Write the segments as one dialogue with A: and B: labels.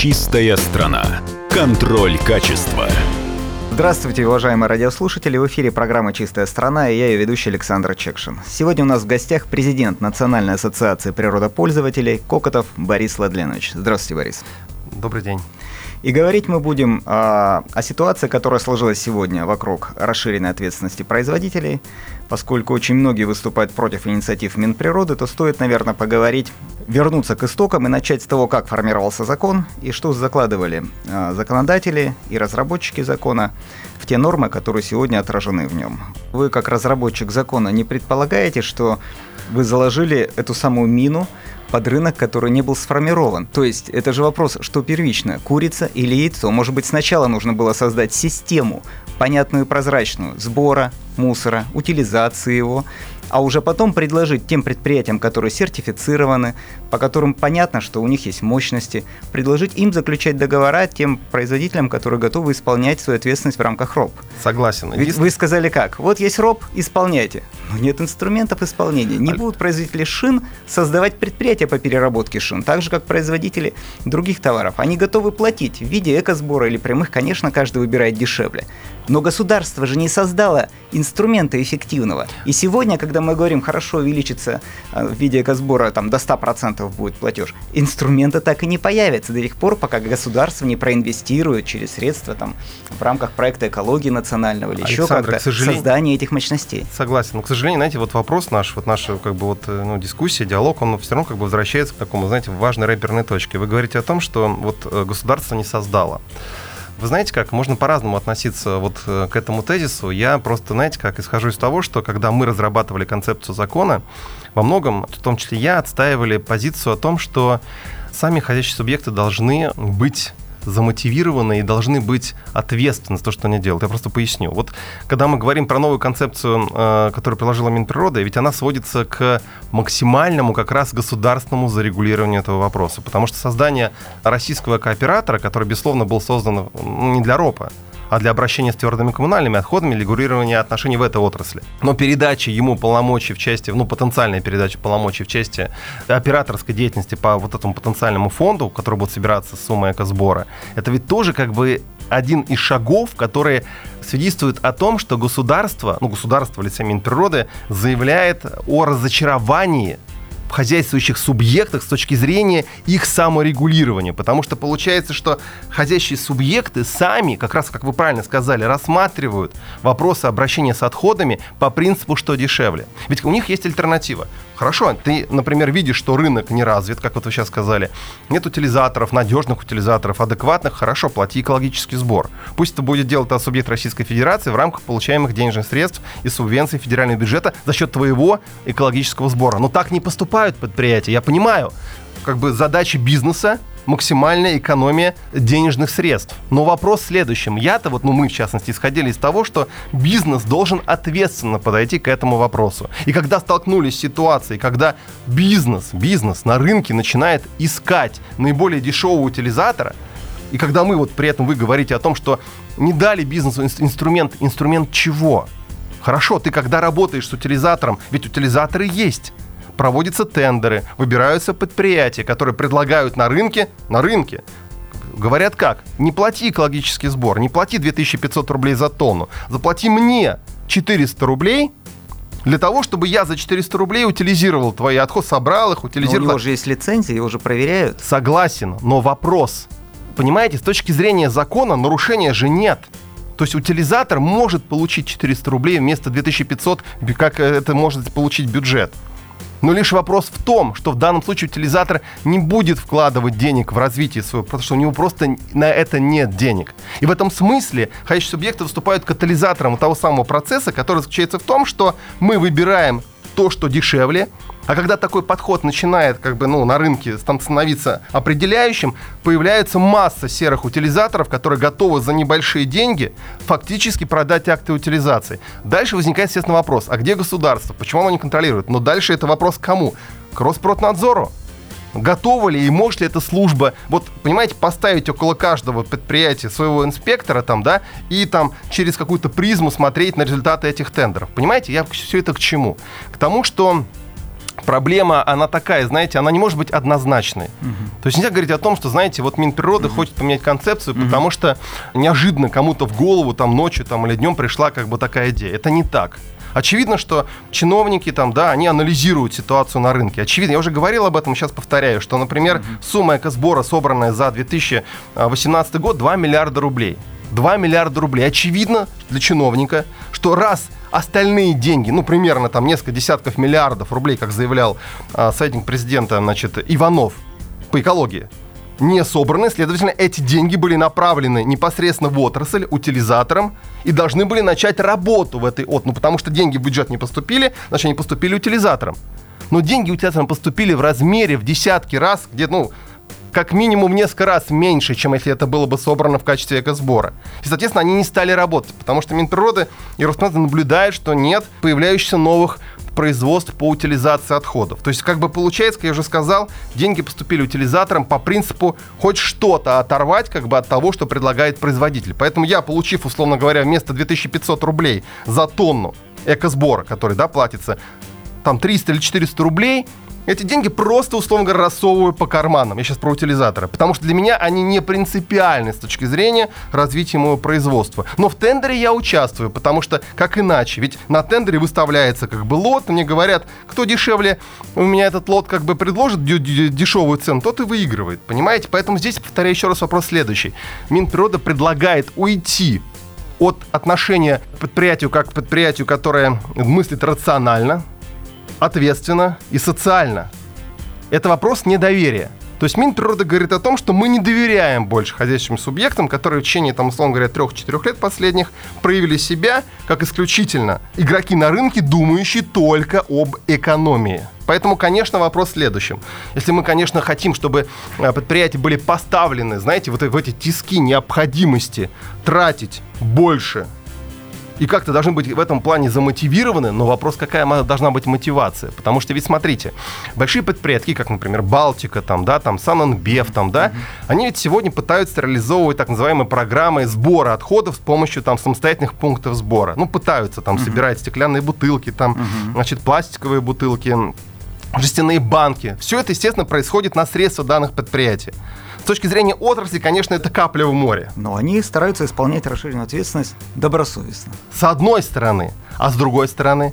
A: Чистая страна. Контроль качества.
B: Здравствуйте, уважаемые радиослушатели. В эфире программа «Чистая страна» и я ее ведущий Александр Чекшин. Сегодня у нас в гостях президент Национальной ассоциации природопользователей Кокотов Борис Ладленович. Здравствуйте, Борис.
C: Добрый день.
B: И говорить мы будем о, о ситуации, которая сложилась сегодня вокруг расширенной ответственности производителей. Поскольку очень многие выступают против инициатив Минприроды, то стоит, наверное, поговорить, вернуться к истокам и начать с того, как формировался закон и что закладывали э, законодатели и разработчики закона в те нормы, которые сегодня отражены в нем. Вы, как разработчик закона, не предполагаете, что вы заложили эту самую мину под рынок, который не был сформирован. То есть это же вопрос, что первично, курица или яйцо. Может быть, сначала нужно было создать систему, понятную и прозрачную, сбора мусора, утилизации его, а уже потом предложить тем предприятиям, которые сертифицированы, по которым понятно, что у них есть мощности, предложить им заключать договора тем производителям, которые готовы исполнять свою ответственность в рамках РОП.
C: Согласен.
B: Ведь вы сказали как? Вот есть РОП, исполняйте. Но нет инструментов исполнения. Не будут производители шин создавать предприятия по переработке шин, так же, как производители других товаров. Они готовы платить в виде экосбора или прямых, конечно, каждый выбирает дешевле. Но государство же не создало инструмента эффективного. И сегодня, когда мы говорим, хорошо увеличится э, в виде экосбора там, до 100% будет платеж, инструмента так и не появится до тех пор, пока государство не проинвестирует через средства там, в рамках проекта экологии национального или еще как-то сожалению... создание этих мощностей.
C: Согласен. Но, к сожалению, знаете, вот вопрос наш, вот наша как бы вот, э, ну, дискуссия, диалог, он все равно как бы возвращается к такому, знаете, важной рэперной точке. Вы говорите о том, что вот э, государство не создало. Вы знаете как, можно по-разному относиться вот э, к этому тезису. Я просто, знаете как, исхожу из того, что когда мы разрабатывали концепцию закона, во многом, в том числе я, отстаивали позицию о том, что сами ходящие субъекты должны быть замотивированы и должны быть ответственны за то, что они делают. Я просто поясню. Вот когда мы говорим про новую концепцию, э, которую приложила Минприрода, ведь она сводится к максимальному как раз государственному зарегулированию этого вопроса. Потому что создание российского кооператора, который, безусловно, был создан не для РОПа, а для обращения с твердыми коммунальными отходами, регулирования отношений в этой отрасли. Но передача ему полномочий в части, ну, потенциальная передача полномочий в части операторской деятельности по вот этому потенциальному фонду, который будет собираться с суммой экосбора, это ведь тоже как бы один из шагов, которые свидетельствуют о том, что государство, ну, государство в лице Минприроды заявляет о разочаровании хозяйствующих субъектах с точки зрения их саморегулирования. Потому что получается, что хозяйствующие субъекты сами, как раз, как вы правильно сказали, рассматривают вопросы обращения с отходами по принципу, что дешевле. Ведь у них есть альтернатива. Хорошо, ты, например, видишь, что рынок не развит, как вот вы сейчас сказали. Нет утилизаторов, надежных утилизаторов, адекватных. Хорошо, плати экологический сбор. Пусть это будет делать субъект Российской Федерации в рамках получаемых денежных средств и субвенций федерального бюджета за счет твоего экологического сбора. Но так не поступают предприятия, я понимаю. Как бы задачи бизнеса максимальная экономия денежных средств. Но вопрос в следующем. Я-то, вот, ну мы в частности, исходили из того, что бизнес должен ответственно подойти к этому вопросу. И когда столкнулись с ситуацией, когда бизнес, бизнес на рынке начинает искать наиболее дешевого утилизатора, и когда мы вот при этом вы говорите о том, что не дали бизнесу инструмент, инструмент чего? Хорошо, ты когда работаешь с утилизатором, ведь утилизаторы есть проводятся тендеры, выбираются предприятия, которые предлагают на рынке, на рынке, говорят как? Не плати экологический сбор, не плати 2500 рублей за тонну, заплати мне 400 рублей, для того, чтобы я за 400 рублей утилизировал твои отходы, собрал их, утилизировал.
B: Но у него же есть лицензия, его же проверяют.
C: Согласен, но вопрос. Понимаете, с точки зрения закона нарушения же нет. То есть утилизатор может получить 400 рублей вместо 2500, как это может получить бюджет. Но лишь вопрос в том, что в данном случае утилизатор не будет вкладывать денег в развитие своего, потому что у него просто на это нет денег. И в этом смысле ходящие субъекты выступают катализатором того самого процесса, который заключается в том, что мы выбираем то, что дешевле, а когда такой подход начинает как бы, ну, на рынке становиться определяющим, появляется масса серых утилизаторов, которые готовы за небольшие деньги фактически продать акты утилизации. Дальше возникает, естественно, вопрос, а где государство? Почему оно не контролирует? Но дальше это вопрос к кому? К Роспроднадзору. Готова ли и может ли эта служба, вот, понимаете, поставить около каждого предприятия своего инспектора там, да, и там через какую-то призму смотреть на результаты этих тендеров. Понимаете, я все это к чему? К тому, что проблема, она такая, знаете, она не может быть однозначной. Угу. То есть нельзя говорить о том, что, знаете, вот Минприроды угу. хочет поменять концепцию, угу. потому что неожиданно кому-то в голову там ночью там, или днем пришла как бы такая идея. Это не так. Очевидно, что чиновники там, да, они анализируют ситуацию на рынке. Очевидно, я уже говорил об этом, сейчас повторяю, что, например, сумма экосбора, собранная за 2018 год, 2 миллиарда рублей. 2 миллиарда рублей. Очевидно для чиновника, что раз остальные деньги, ну, примерно там несколько десятков миллиардов рублей, как заявлял а, советник президента, значит, Иванов по экологии, не собраны, следовательно, эти деньги были направлены непосредственно в отрасль, утилизаторам, и должны были начать работу в этой от, ну, потому что деньги в бюджет не поступили, значит, они поступили утилизаторам. Но деньги утилизаторам поступили в размере в десятки раз, где, ну, как минимум несколько раз меньше, чем если это было бы собрано в качестве экосбора. И, соответственно, они не стали работать, потому что Минприроды и Роснадзор наблюдают, что нет появляющихся новых производств по утилизации отходов. То есть, как бы получается, как я уже сказал, деньги поступили утилизаторам по принципу хоть что-то оторвать как бы от того, что предлагает производитель. Поэтому я, получив, условно говоря, вместо 2500 рублей за тонну экосбора, который, да, платится, там 300 или 400 рублей, эти деньги просто, условно говоря, рассовываю по карманам. Я сейчас про утилизаторы. Потому что для меня они не принципиальны с точки зрения развития моего производства. Но в тендере я участвую, потому что как иначе? Ведь на тендере выставляется как бы лот, мне говорят, кто дешевле у меня этот лот как бы предложит дешевую цену, тот и выигрывает. Понимаете? Поэтому здесь, повторяю еще раз, вопрос следующий. Минприрода предлагает уйти от отношения к предприятию как к предприятию, которое мыслит рационально, ответственно и социально. Это вопрос недоверия. То есть Минприрода говорит о том, что мы не доверяем больше хозяйственным субъектам, которые в течение, там, условно говоря, трех-четырех лет последних проявили себя как исключительно игроки на рынке, думающие только об экономии. Поэтому, конечно, вопрос в следующем. Если мы, конечно, хотим, чтобы э, предприятия были поставлены, знаете, вот в эти тиски необходимости тратить больше и как-то должны быть в этом плане замотивированы, но вопрос, какая должна быть мотивация. Потому что ведь смотрите, большие предприятия, как, например, Балтика, там, да, там, Сананбев, там, да, mm-hmm. они ведь сегодня пытаются реализовывать так называемые программы сбора отходов с помощью там самостоятельных пунктов сбора. Ну, пытаются там mm-hmm. собирать стеклянные бутылки, там, mm-hmm. значит, пластиковые бутылки, жестяные банки. Все это, естественно, происходит на средства данных предприятий. С точки зрения отрасли, конечно, это капля в море.
B: Но они стараются исполнять расширенную ответственность добросовестно.
C: С одной стороны. А с другой стороны,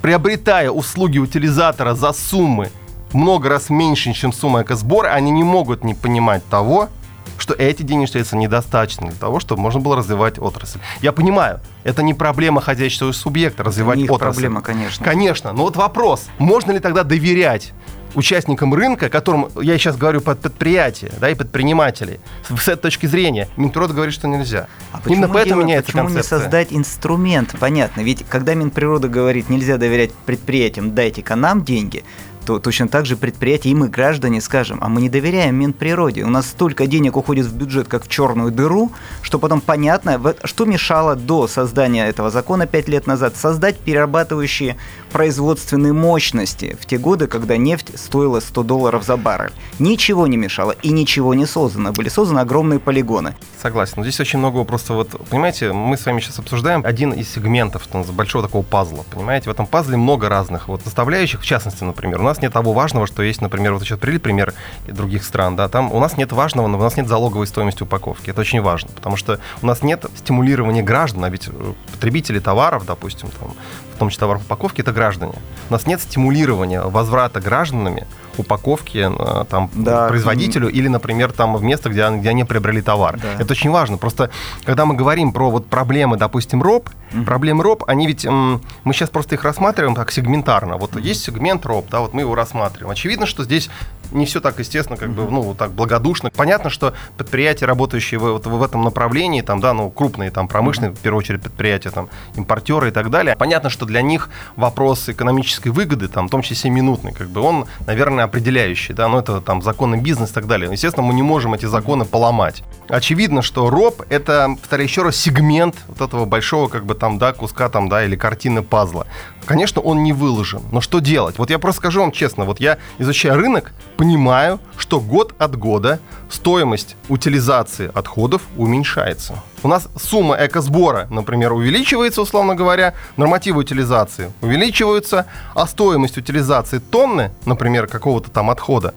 C: приобретая услуги утилизатора за суммы много раз меньше, чем сумма экосбора, они не могут не понимать того, что эти денежные средства недостаточны для того, чтобы можно было развивать отрасль. Я понимаю, это не проблема хозяйственного субъекта развивать отрасль.
B: проблема, конечно.
C: Конечно, но вот вопрос, можно ли тогда доверять участникам рынка, которым я сейчас говорю под предприятия да, и предпринимателей, с этой точки зрения, Минприрода говорит, что нельзя.
B: А Именно поэтому меняется почему концепция. не создать инструмент? Понятно, ведь когда Минприрода говорит, нельзя доверять предприятиям, дайте-ка нам деньги, то точно так же предприятия и мы, граждане, скажем, а мы не доверяем Минприроде. У нас столько денег уходит в бюджет, как в черную дыру, что потом понятно, что мешало до создания этого закона пять лет назад создать перерабатывающие производственные мощности в те годы, когда нефть стоила 100 долларов за баррель. Ничего не мешало и ничего не создано. Были созданы огромные полигоны.
C: Согласен. Но здесь очень много просто вот, понимаете, мы с вами сейчас обсуждаем один из сегментов большого такого пазла. Понимаете, в этом пазле много разных вот составляющих. В частности, например, у нас нас нет того важного, что есть, например, вот сейчас привели пример других стран, да, там у нас нет важного, но у нас нет залоговой стоимости упаковки. Это очень важно, потому что у нас нет стимулирования граждан, а ведь э, потребители товаров, допустим, там, в том числе товаров упаковки, это граждане. У нас нет стимулирования возврата гражданами упаковки э, там, да. производителю или, например, там в место, где, где они приобрели товар. Да. Это очень важно. Просто когда мы говорим про вот проблемы, допустим, РОП, mm-hmm. проблемы РОП, они ведь, мы сейчас просто их рассматриваем так сегментарно. Вот mm-hmm. есть сегмент РОП, да, вот мы его рассматриваем. Очевидно, что здесь не все так естественно, как бы, ну, так благодушно. Понятно, что предприятия, работающие в, вот, в этом направлении, там, да, ну, крупные, там, промышленные, в первую очередь, предприятия, там, импортеры и так далее, понятно, что для них вопрос экономической выгоды, там, в том числе минутный, как бы, он, наверное, определяющий, да, ну, это, там, законы бизнеса и так далее. Естественно, мы не можем эти законы поломать. Очевидно, что роб — это, повторяю еще раз, сегмент вот этого большого, как бы, там, да, куска, там, да, или картины пазла. Конечно, он не выложен, но что делать? Вот я просто скажу вам честно, вот я, изучая рынок, понимаю, что год от года стоимость утилизации отходов уменьшается. У нас сумма экосбора, например, увеличивается, условно говоря, нормативы утилизации увеличиваются, а стоимость утилизации тонны, например, какого-то там отхода,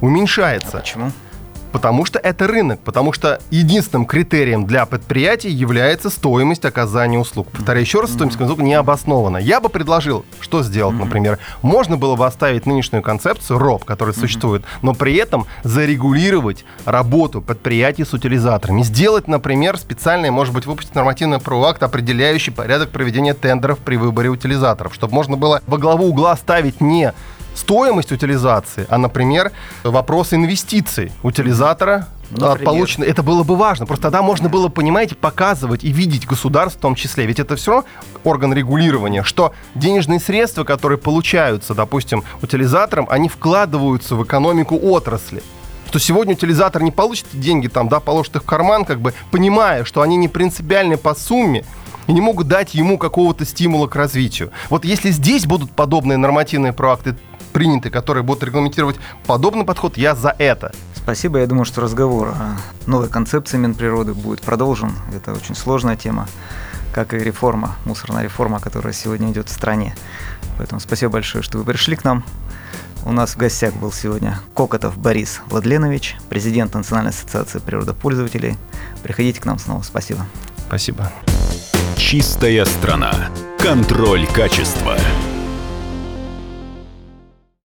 C: уменьшается.
B: А почему?
C: Потому что это рынок, потому что единственным критерием для предприятий является стоимость оказания услуг. Повторяю еще раз, стоимость услуг не обоснована. Я бы предложил, что сделать, например. Можно было бы оставить нынешнюю концепцию РОП, которая существует, но при этом зарегулировать работу предприятий с утилизаторами. Сделать, например, специальное, может быть, выпустить нормативный правоакт, определяющий порядок проведения тендеров при выборе утилизаторов, чтобы можно было во главу угла ставить не стоимость утилизации, а, например, вопрос инвестиций утилизатора
B: Например.
C: получено. Это было бы важно. Просто тогда можно было, понимаете, показывать и видеть государство в том числе. Ведь это все орган регулирования, что денежные средства, которые получаются, допустим, утилизатором, они вкладываются в экономику отрасли что сегодня утилизатор не получит деньги, там, да, положит их в карман, как бы понимая, что они не принципиальны по сумме, и не могут дать ему какого-то стимула к развитию. Вот если здесь будут подобные нормативные проакты приняты, которые будут регламентировать подобный подход, я за это.
B: Спасибо. Я думаю, что разговор о новой концепции Минприроды будет продолжен. Это очень сложная тема, как и реформа, мусорная реформа, которая сегодня идет в стране. Поэтому спасибо большое, что вы пришли к нам. У нас в гостях был сегодня Кокотов Борис Владленович, президент Национальной ассоциации природопользователей. Приходите к нам снова. Спасибо.
C: Спасибо.
A: Чистая страна. Контроль качества.